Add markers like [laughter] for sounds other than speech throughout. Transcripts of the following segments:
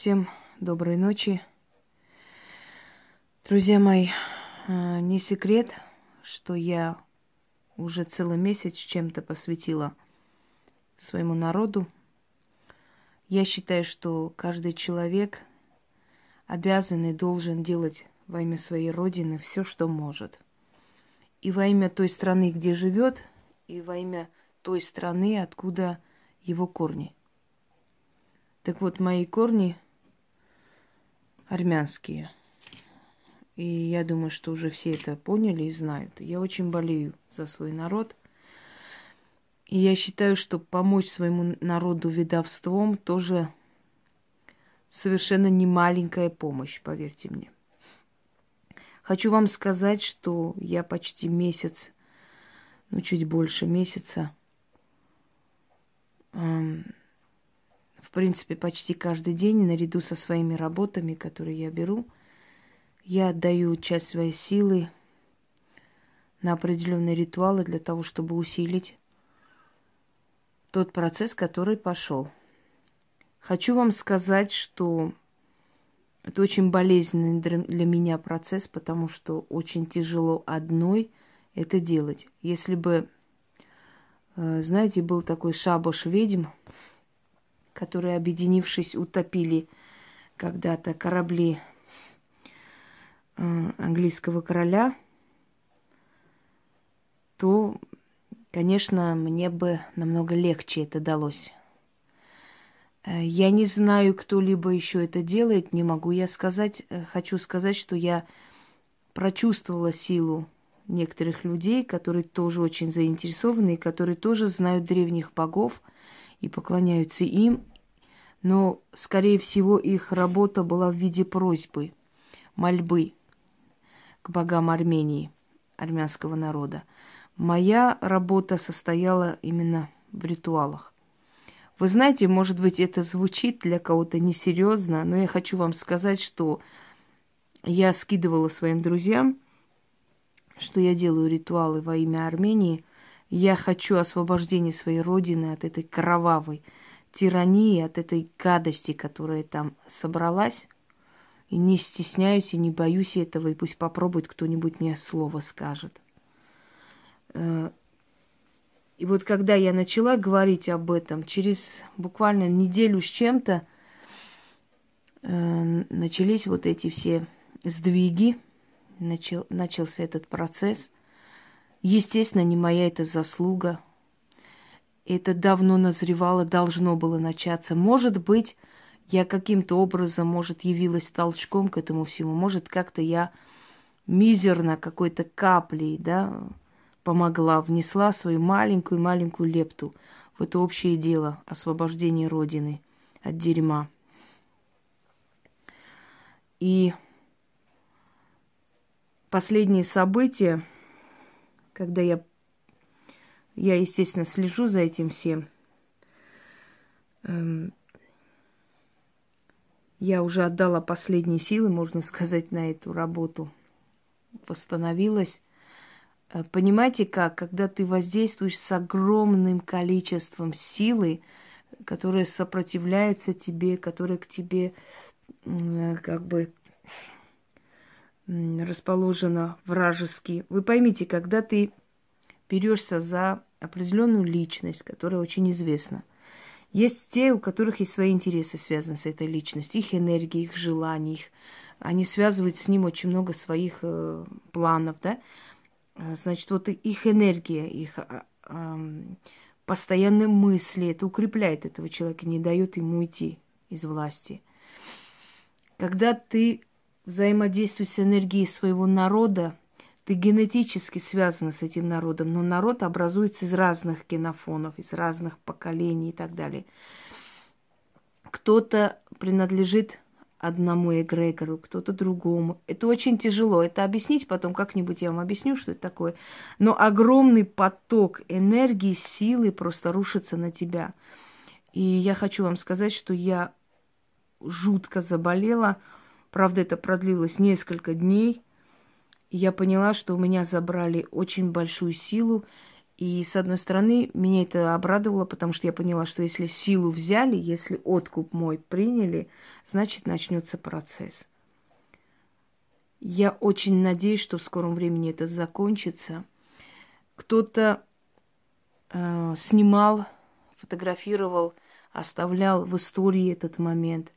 Всем доброй ночи. Друзья мои, э, не секрет, что я уже целый месяц чем-то посвятила своему народу. Я считаю, что каждый человек обязан и должен делать во имя своей Родины все, что может. И во имя той страны, где живет, и во имя той страны, откуда его корни. Так вот, мои корни армянские. И я думаю, что уже все это поняли и знают. Я очень болею за свой народ. И я считаю, что помочь своему народу ведовством тоже совершенно не маленькая помощь, поверьте мне. Хочу вам сказать, что я почти месяц, ну чуть больше месяца, эм, в принципе, почти каждый день, наряду со своими работами, которые я беру, я отдаю часть своей силы на определенные ритуалы для того, чтобы усилить тот процесс, который пошел. Хочу вам сказать, что это очень болезненный для меня процесс, потому что очень тяжело одной это делать. Если бы, э, знаете, был такой шабаш ведьм, которые, объединившись, утопили когда-то корабли э, английского короля, то, конечно, мне бы намного легче это далось. Э, я не знаю, кто-либо еще это делает, не могу я сказать. Э, хочу сказать, что я прочувствовала силу некоторых людей, которые тоже очень заинтересованы, и которые тоже знают древних богов и поклоняются им. Но, скорее всего, их работа была в виде просьбы, мольбы к богам Армении, армянского народа. Моя работа состояла именно в ритуалах. Вы знаете, может быть, это звучит для кого-то несерьезно, но я хочу вам сказать, что я скидывала своим друзьям, что я делаю ритуалы во имя Армении. Я хочу освобождения своей родины от этой кровавой тирании, от этой гадости, которая там собралась. И не стесняюсь и не боюсь этого, и пусть попробует кто-нибудь мне слово скажет. Э, и вот когда я начала говорить об этом, через буквально неделю с чем-то э, начались вот эти все сдвиги, начал, начался этот процесс. Естественно, не моя это заслуга. Это давно назревало, должно было начаться. Может быть, я каким-то образом, может, явилась толчком к этому всему. Может, как-то я мизерно какой-то каплей, да, помогла, внесла свою маленькую-маленькую лепту в это общее дело освобождения Родины от дерьма. И последние события, когда я, я, естественно, слежу за этим всем, эм, я уже отдала последние силы, можно сказать, на эту работу. Восстановилась. Э, понимаете как? Когда ты воздействуешь с огромным количеством силы, которая сопротивляется тебе, которая к тебе э, как бы расположена вражески. Вы поймите, когда ты берешься за определенную личность, которая очень известна, есть те, у которых есть свои интересы, связанные с этой личностью, их энергии, их желаний, их, они связывают с ним очень много своих э, планов, да. А, значит, вот их энергия, их э, постоянные мысли, это укрепляет этого человека, не дает ему уйти из власти. Когда ты взаимодействуешь с энергией своего народа, ты генетически связана с этим народом, но народ образуется из разных генофонов, из разных поколений и так далее. Кто-то принадлежит одному эгрегору, кто-то другому. Это очень тяжело. Это объяснить потом как-нибудь я вам объясню, что это такое. Но огромный поток энергии, силы просто рушится на тебя. И я хочу вам сказать, что я жутко заболела. Правда, это продлилось несколько дней. И я поняла, что у меня забрали очень большую силу. И, с одной стороны, меня это обрадовало, потому что я поняла, что если силу взяли, если откуп мой приняли, значит, начнется процесс. Я очень надеюсь, что в скором времени это закончится. Кто-то э, снимал, фотографировал, оставлял в истории этот момент.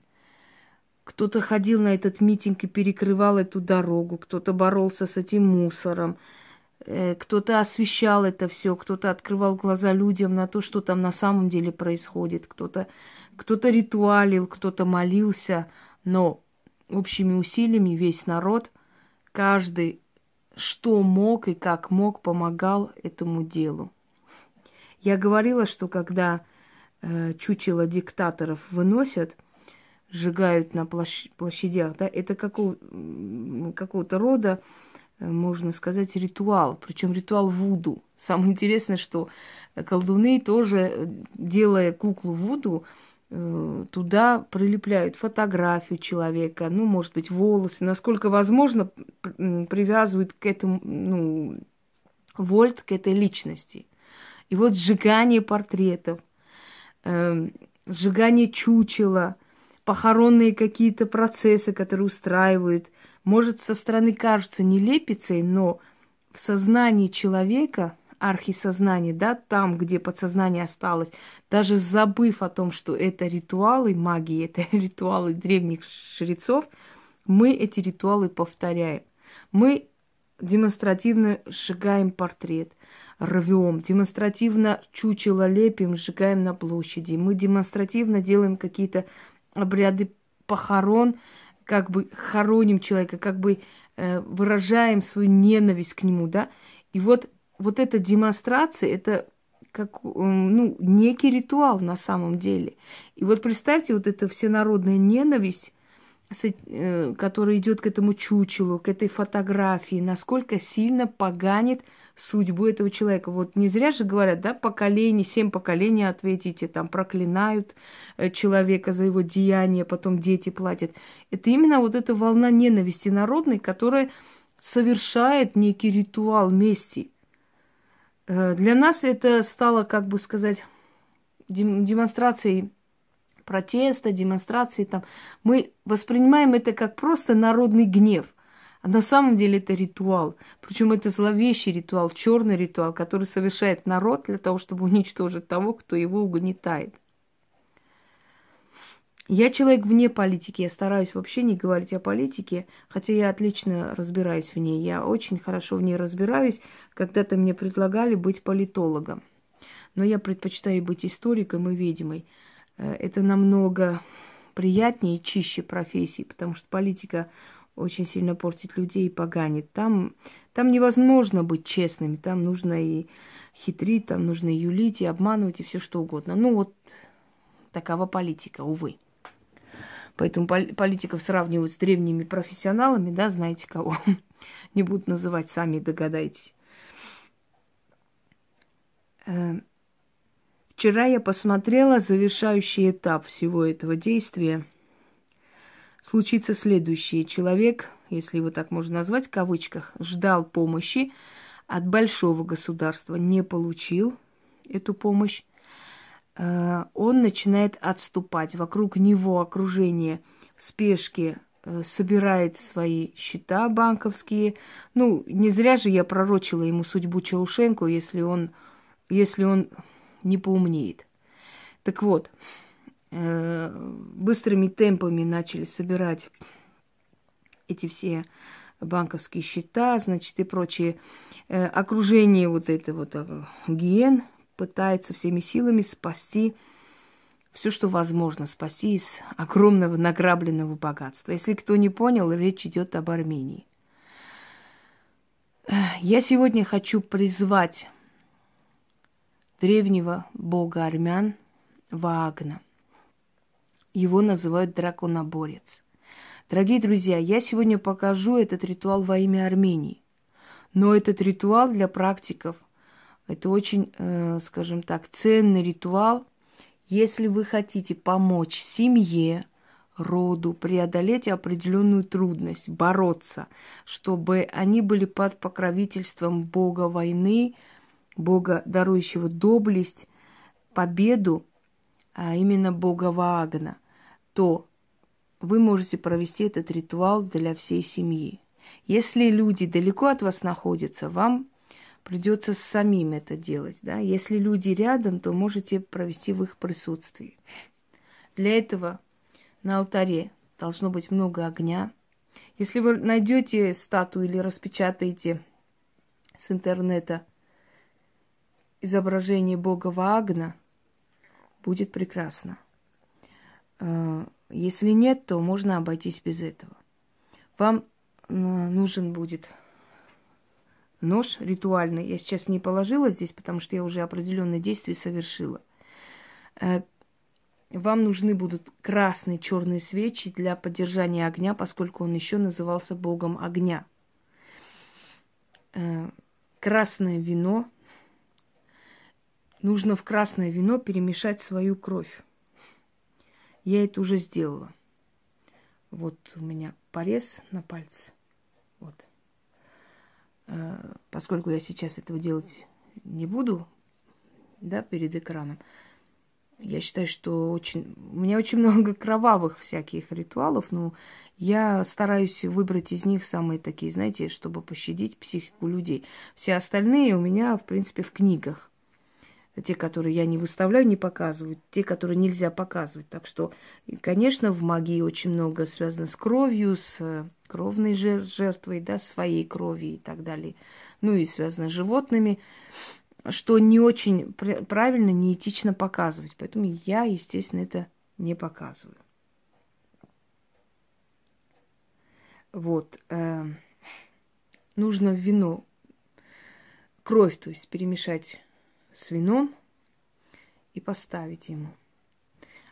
Кто-то ходил на этот митинг и перекрывал эту дорогу, кто-то боролся с этим мусором, э, кто-то освещал это все, кто-то открывал глаза людям на то, что там на самом деле происходит, кто-то кто ритуалил, кто-то молился, но общими усилиями весь народ, каждый что мог и как мог, помогал этому делу. Я говорила, что когда э, чучело диктаторов выносят, сжигают на площ- площадях, да, это какого, какого-то рода, э, можно сказать, ритуал, причем ритуал Вуду. Самое интересное, что колдуны тоже, э, делая куклу Вуду, Э, туда прилепляют фотографию человека, ну, может быть, волосы, насколько возможно, привязывают к этому, ну, вольт к этой личности. И вот сжигание портретов, э, сжигание чучела, похоронные какие-то процессы, которые устраивают, может, со стороны кажется нелепицей, но в сознании человека архисознание, да, там, где подсознание осталось, даже забыв о том, что это ритуалы магии, это [laughs] ритуалы древних жрецов, мы эти ритуалы повторяем. Мы демонстративно сжигаем портрет, рвем, демонстративно чучело лепим, сжигаем на площади. Мы демонстративно делаем какие-то обряды похорон, как бы хороним человека, как бы э, выражаем свою ненависть к нему, да. И вот вот эта демонстрация, это как ну, некий ритуал на самом деле. И вот представьте, вот эта всенародная ненависть, э, которая идет к этому чучелу, к этой фотографии, насколько сильно поганит судьбу этого человека. Вот не зря же говорят, да, поколение, семь поколений ответите, там проклинают э, человека за его деяние, потом дети платят. Это именно вот эта волна ненависти народной, которая совершает некий ритуал мести – Э, для нас это стало, как бы сказать, демонстрацией протеста, демонстрацией там. Мы воспринимаем это как просто народный гнев. А на самом деле это ритуал. Причем это зловещий ритуал, черный ритуал, который совершает народ для того, чтобы уничтожить того, кто его угнетает. Я человек вне политики, я стараюсь вообще не говорить о политике, хотя я отлично разбираюсь в ней. Я очень хорошо в ней разбираюсь. Когда-то мне предлагали быть политологом. Но я предпочитаю быть историком и ведьмой. Э, это намного приятнее и чище профессии, потому что политика очень сильно портит людей и поганит. Там, там невозможно быть честными, там нужно и хитрить, там нужно и юлить, и обманывать, и все что угодно. Ну вот такова политика, увы. Поэтому политиков сравнивают с древними профессионалами, да, знаете кого. [laughs] Не буду называть, сами догадаетесь. Вчера я посмотрела завершающий этап всего этого действия. Случится следующее. Человек, если его так можно назвать, в кавычках, ждал помощи от большого государства, не получил эту помощь. Э, он начинает отступать. Вокруг него окружение в спешке э, собирает свои счета банковские. Ну, не зря же я пророчила ему судьбу Чаушенко, если он, если он не поумнеет. Так вот, э, быстрыми темпами начали собирать эти все банковские счета, значит, и прочее. Окружение вот это вот гиен пытается всеми силами спасти все, что возможно, спасти из огромного награбленного богатства. Если кто не понял, речь идет об Армении. Я сегодня хочу призвать древнего бога армян Ваагна. Его называют драконоборец. Дорогие друзья, я сегодня покажу этот ритуал во имя Армении. Но этот ритуал для практиков – это очень, э, скажем так, ценный ритуал. Если вы хотите помочь семье, роду преодолеть определенную трудность, бороться, чтобы они были под покровительством Бога войны, Бога, дарующего доблесть, победу, а именно Бога Ваагна, то вы можете провести этот ритуал для всей семьи. Если люди далеко от вас находятся, вам придется самим это делать. Да? Если люди рядом, то можете провести в их присутствии. Для этого на алтаре должно быть много огня. Если вы найдете статую или распечатаете с интернета изображение бога Ваагна, будет прекрасно. А, если нет, то можно обойтись без этого. Вам нужен будет нож ритуальный. Я сейчас не положила здесь, потому что я уже определенные действия совершила. Э, вам нужны будут красные черные свечи для поддержания огня, поскольку он еще назывался богом огня. Э, красное вино. Нужно в красное вино перемешать свою кровь. Я это уже сделала. Вот у меня порез на пальце. Вот. Э, поскольку я сейчас этого делать не буду, да, перед экраном, я считаю, что очень... У меня очень много [laughs] кровавых всяких ритуалов, но я стараюсь выбрать из них самые такие, знаете, чтобы пощадить психику людей. Все остальные у меня, в принципе, в книгах. Те, которые я не выставляю, не показываю, те, которые нельзя показывать. Так что, конечно, в магии очень много связано с кровью, с кровной жертвой, да, своей крови и так далее. Ну и связано с животными, что не очень правильно, неэтично показывать. Поэтому я, естественно, это не показываю. Вот. Э, нужно в вино кровь, то есть перемешать с вином и поставить ему.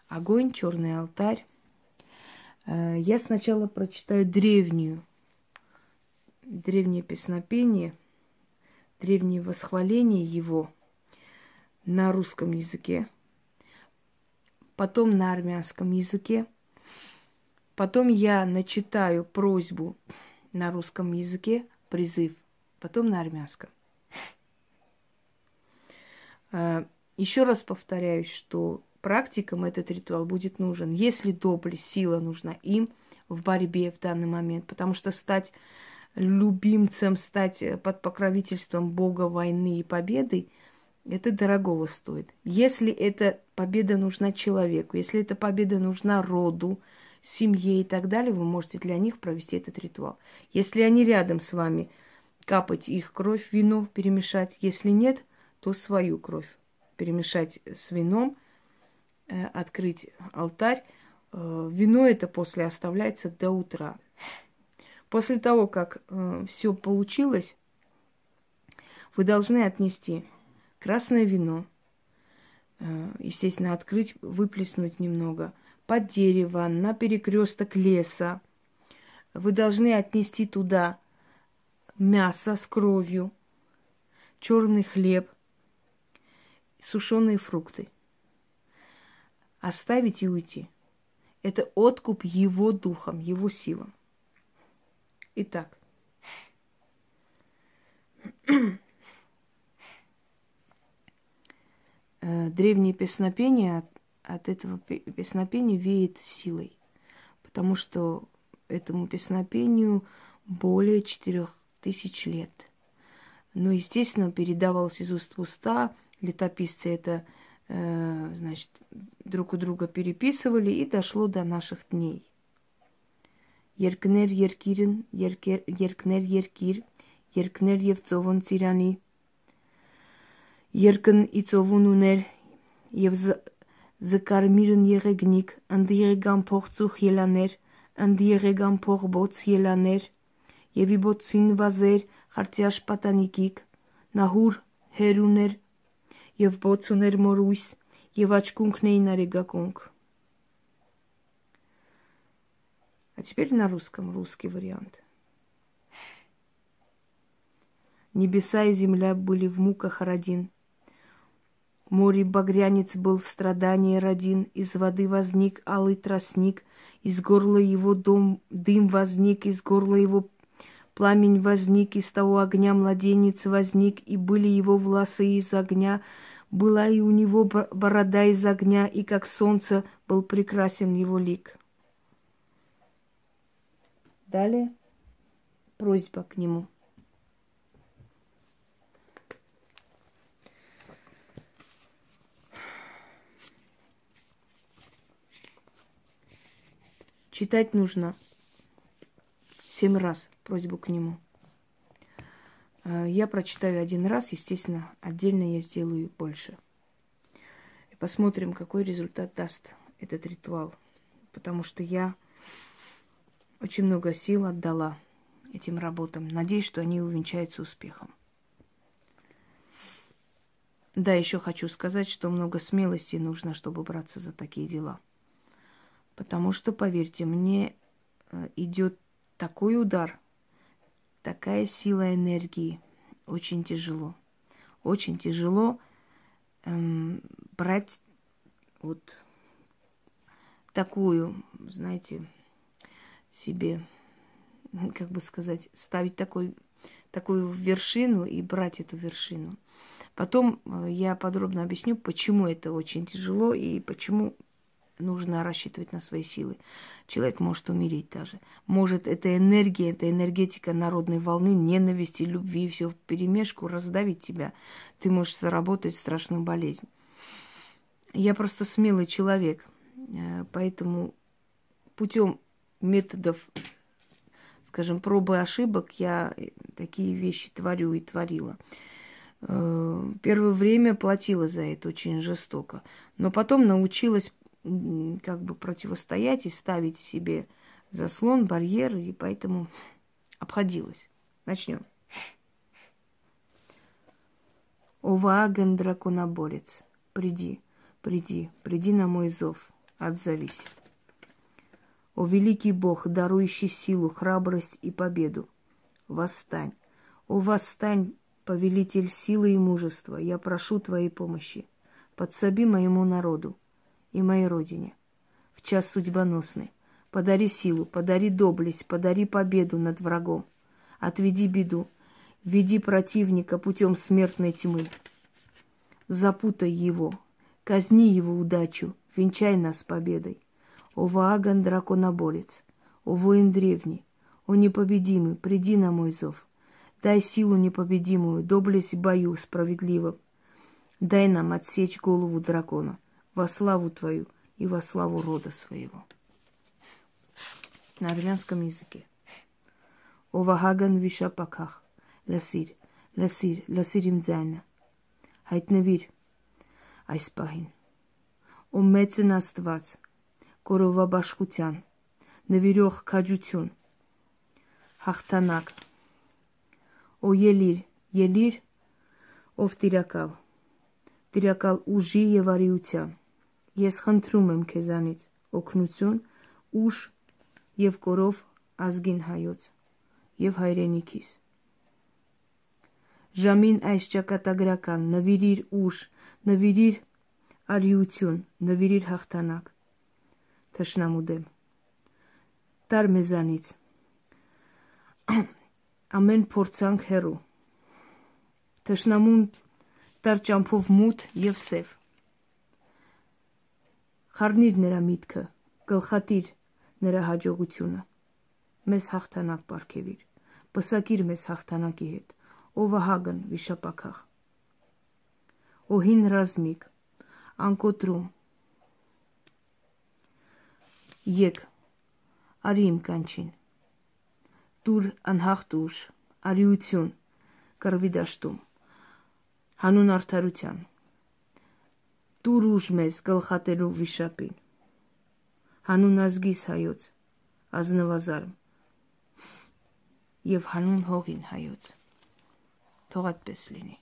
Огонь, черный алтарь, Э, я сначала прочитаю древнюю, древнее песнопение, древнее восхваление его на русском языке, потом на армянском языке, потом я начитаю просьбу на русском языке, призыв, потом на армянском. Э, Еще раз повторяюсь, что практикам этот ритуал будет нужен, если доблесть, сила нужна им в борьбе в данный момент, потому что стать любимцем, стать э, под покровительством Бога войны и победы, это дорогого стоит. Если эта победа нужна человеку, если эта победа нужна роду, семье и так далее, вы можете для них провести этот ритуал. Если они рядом с вами, капать их кровь, вино перемешать. Если нет, то свою кровь перемешать с вином – Э, открыть алтарь. Э, вино это после оставляется до утра. После того, как э, все получилось, вы должны отнести красное вино, естественно, открыть, выплеснуть немного, под дерево, на перекресток леса. Вы должны отнести туда мясо с кровью, черный хлеб, сушеные фрукты оставить и уйти. Это откуп его духом, его силам. Итак, э, древнее песнопение от, от этого песнопения веет силой, потому что этому песнопению более четырех тысяч лет. Но, естественно, передавалось из уст в уста, летописцы это Э, значит, друг у друга переписывали, и дошло до наших дней. Երկներ երկիրն, երկներ երկիր, երկներ եւ ծովուն ծիրանի, երկն ի ծովուն ուներ եւ զկարմիրն եղեգնիկ, ընդ եղեգան փող ծուխ ելաներ, ընդ եղեգան փող բոց ելաներ, եւ ի բոցին վազեր խարտիաշ պատանիկիկ, նահուր հերուներ եւ բոց ուներ մորույս, եւ աչկունքն էին արեգակունք։ А теперь на русском, русский вариант. Небеса и земля были в муках родин. Море багрянец был в страдании родин, из воды возник алый тростник, из горла его дом, дым возник, из горла его Пламень возник, из того огня младенец возник, и были его волосы из огня, была и у него борода из огня, и как солнце был прекрасен его лик. Далее просьба к нему. Читать нужно семь раз просьбу к нему. Э, я прочитаю один раз, естественно, отдельно я сделаю больше. И посмотрим, какой результат даст этот ритуал. Потому что я очень много сил отдала этим работам. Надеюсь, что они увенчаются успехом. Да, еще хочу сказать, что много смелости нужно, чтобы браться за такие дела. Потому что, поверьте, мне э, идет такой удар, такая сила энергии. Очень тяжело. Очень тяжело эм, брать вот такую, знаете, себе, как бы сказать, ставить такой, такую вершину и брать эту вершину. Потом э, я подробно объясню, почему это очень тяжело и почему нужно рассчитывать на свои силы. Человек может умереть даже. Может, эта энергия, эта энергетика народной волны, ненависти, любви, все в перемешку раздавить тебя. Ты можешь заработать страшную болезнь. Я просто смелый человек, э, поэтому путем методов, скажем, пробы ошибок я такие вещи творю и творила. Э, первое время платила за это очень жестоко, но потом научилась как бы противостоять и ставить себе заслон, барьер, и поэтому обходилась. Начнем. О Вааген, драконоборец, приди, приди, приди на мой зов, отзовись. О великий Бог, дарующий силу, храбрость и победу, восстань. О восстань, повелитель силы и мужества, я прошу твоей помощи. Подсоби моему народу, и моей родине. В час судьбоносный. Подари силу, подари доблесть, подари победу над врагом. Отведи беду, веди противника путем смертной тьмы. Запутай его, казни его удачу, венчай нас победой. О Вааган драконоборец, о воин древний, о непобедимый, приди на мой зов. Дай силу непобедимую, доблесть бою справедливым. Дай нам отсечь голову дракона во славу Твою и во славу рода своего. На армянском языке. Ովահագան վիշապակախ, լսիր, լսիր, լսիր իմ ձայնը, հայտնվիր այս պահին, ու մեծն աստված, կորովաբաշխության, նվիրող քաջություն, հաղթանակ, ու ելիր, ելիր, ով տիրակալ, տիրակալ ուժի եւ արիության, Ես խնդրում եմ քեզանից. օգնություն, ուժ եւ կորով ազգին հայոց եւ հայրենիքիս։ Ժամին այս ճակատագրական նվիրիր ուժ, նվիրիր արիություն, նվիրիր հաղթանակ։ Թշնամու դեմ։ Տար մեզանից [clears throat] ամեն փորձանք հերու։ Թշնամուն տար ճամփով մութ եւ սև Խառնիր նրա միտքը, գլխատիր նրա հաջողությունը։ Մեզ հաղթանակ ապարգևիր։ Պսակիր մեզ հաղթանակի հետ։ Ով հագն վիշապակախ։ Օհին ռազմիկ, անկոտրում։ Եկ, արի իմ կանչին։ Դուր անհաղթ ուժ, արիություն, կրվի դաշտում։ Հանուն արդարության Դուր ուժ մեզ գլխատելու վիշապին։ Հանուն ազգիս հայոց, ազնվազարմ եւ հանուն հողին հայոց։ Թող այդպես լինի։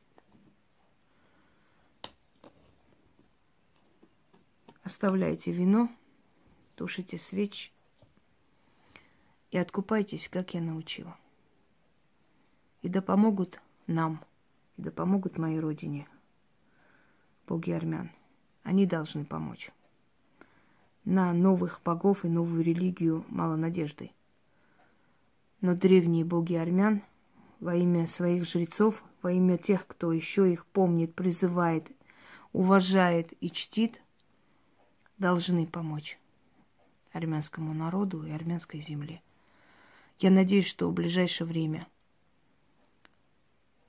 Оставляйте вино, тушите свеч и откупайтесь, как я научила. И да помогут нам, и да помогут моей родине, боги армян. Они должны помочь. На новых богов и новую религию мало надежды. Но древние боги армян во имя своих жрецов, во имя тех, кто еще их помнит, призывает, уважает и чтит, должны помочь армянскому народу и армянской земле. Я надеюсь, что в ближайшее время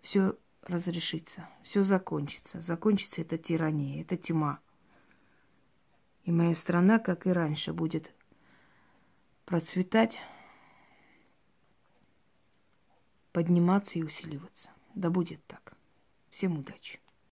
все разрешится, все закончится. Закончится эта тирания, эта тьма. И моя страна, как и раньше, будет процветать, подниматься и усиливаться. Да будет так. Всем удачи.